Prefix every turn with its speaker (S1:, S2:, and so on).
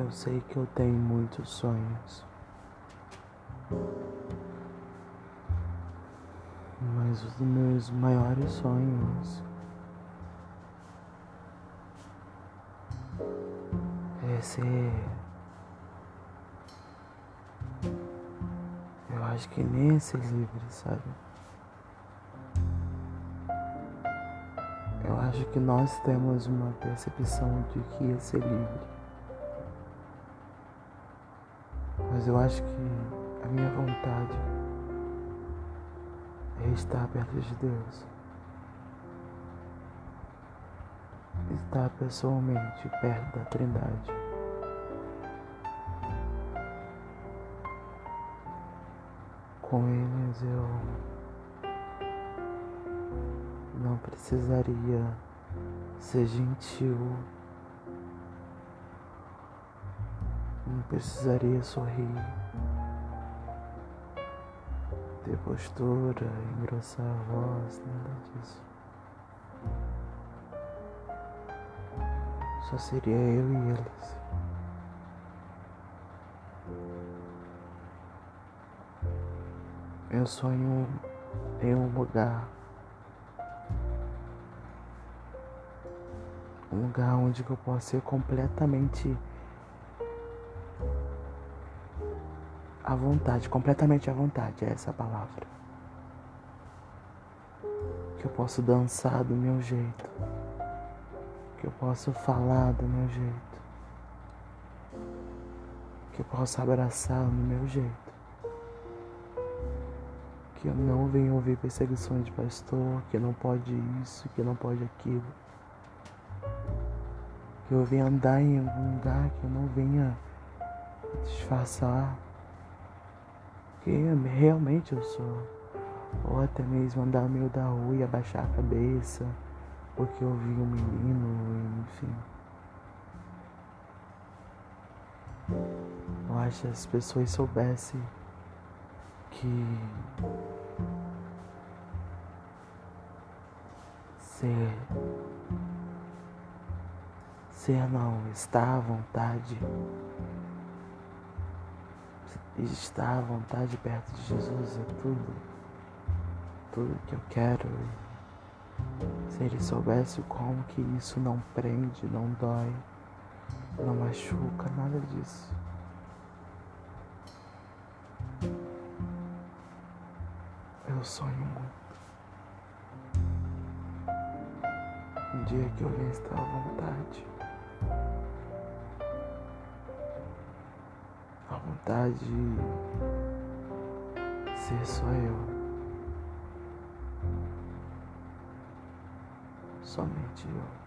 S1: Eu sei que eu tenho muitos sonhos. Mas os meus maiores sonhos é ser. Eu acho que nem ser livre, sabe? Eu acho que nós temos uma percepção de que é ser livre. Mas eu acho que a minha vontade é estar perto de Deus. Estar pessoalmente perto da Trindade. Com eles eu não precisaria ser gentil, não precisaria sorrir, ter postura, engrossar a voz, nada disso. Só seria eu e eles. Eu sonho em um lugar um lugar onde eu possa ser completamente à vontade, completamente à vontade, é essa palavra. Que eu posso dançar do meu jeito, que eu posso falar do meu jeito, que eu posso abraçar do meu jeito. Que eu não venho ouvir perseguições de pastor, que não pode isso, que não pode aquilo que eu venha andar em algum lugar que eu não venha disfarçar quem realmente eu sou. Ou até mesmo andar meio da rua e abaixar a cabeça porque eu vi um menino, enfim. Eu acho que as pessoas soubessem que ser Ser não, estar à vontade. Estar à vontade perto de Jesus é tudo. Tudo que eu quero. Se ele soubesse como que isso não prende, não dói, não machuca, nada disso. Eu sonho muito. Um dia que eu venha estar à vontade. Vontade de ser só eu. Somente eu.